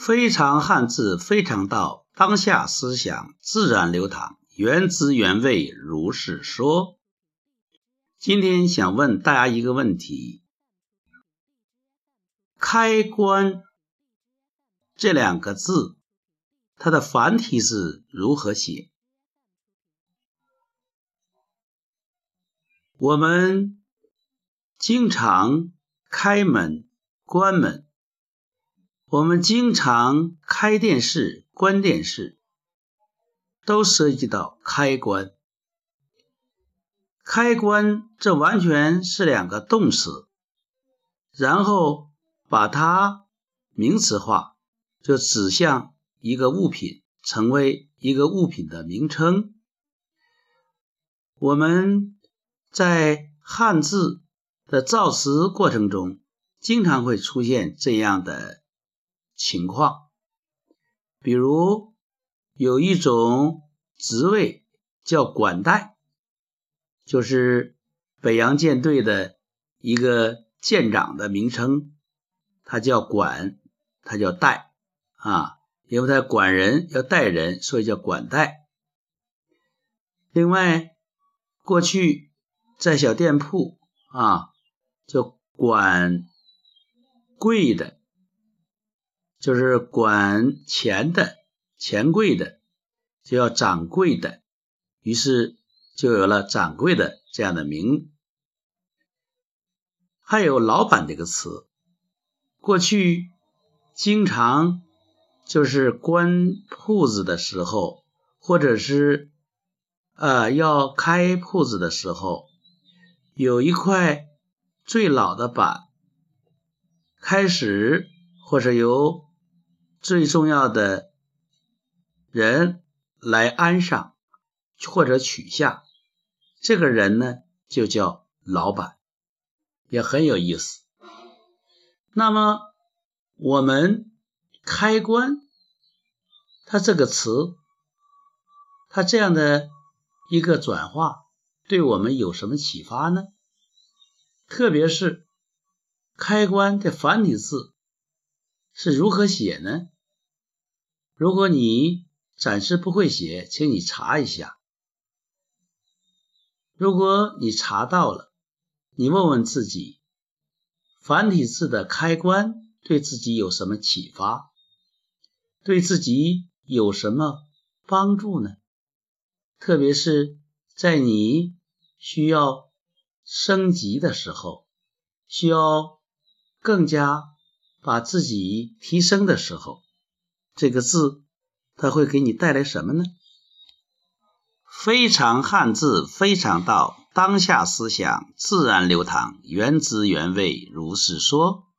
非常汉字，非常道，当下思想自然流淌，原汁原味，如是说。今天想问大家一个问题：开关这两个字，它的繁体字如何写？我们经常开门、关门。我们经常开电视、关电视，都涉及到开关。开关这完全是两个动词，然后把它名词化，就指向一个物品，成为一个物品的名称。我们在汉字的造词过程中，经常会出现这样的。情况，比如有一种职位叫管带，就是北洋舰队的一个舰长的名称，他叫管，他叫带啊，因为他管人要带人，所以叫管带。另外，过去在小店铺啊，叫管柜的。就是管钱的、钱柜的，就要掌柜的，于是就有了掌柜的这样的名。还有老板这个词，过去经常就是关铺子的时候，或者是呃要开铺子的时候，有一块最老的板，开始或者由最重要的人来安上或者取下，这个人呢就叫老板，也很有意思。那么我们开关，它这个词，它这样的一个转化，对我们有什么启发呢？特别是开关的繁体字。是如何写呢？如果你暂时不会写，请你查一下。如果你查到了，你问问自己，繁体字的开关对自己有什么启发？对自己有什么帮助呢？特别是在你需要升级的时候，需要更加。把自己提升的时候，这个字它会给你带来什么呢？非常汉字，非常道，当下思想自然流淌，原汁原味，如是说。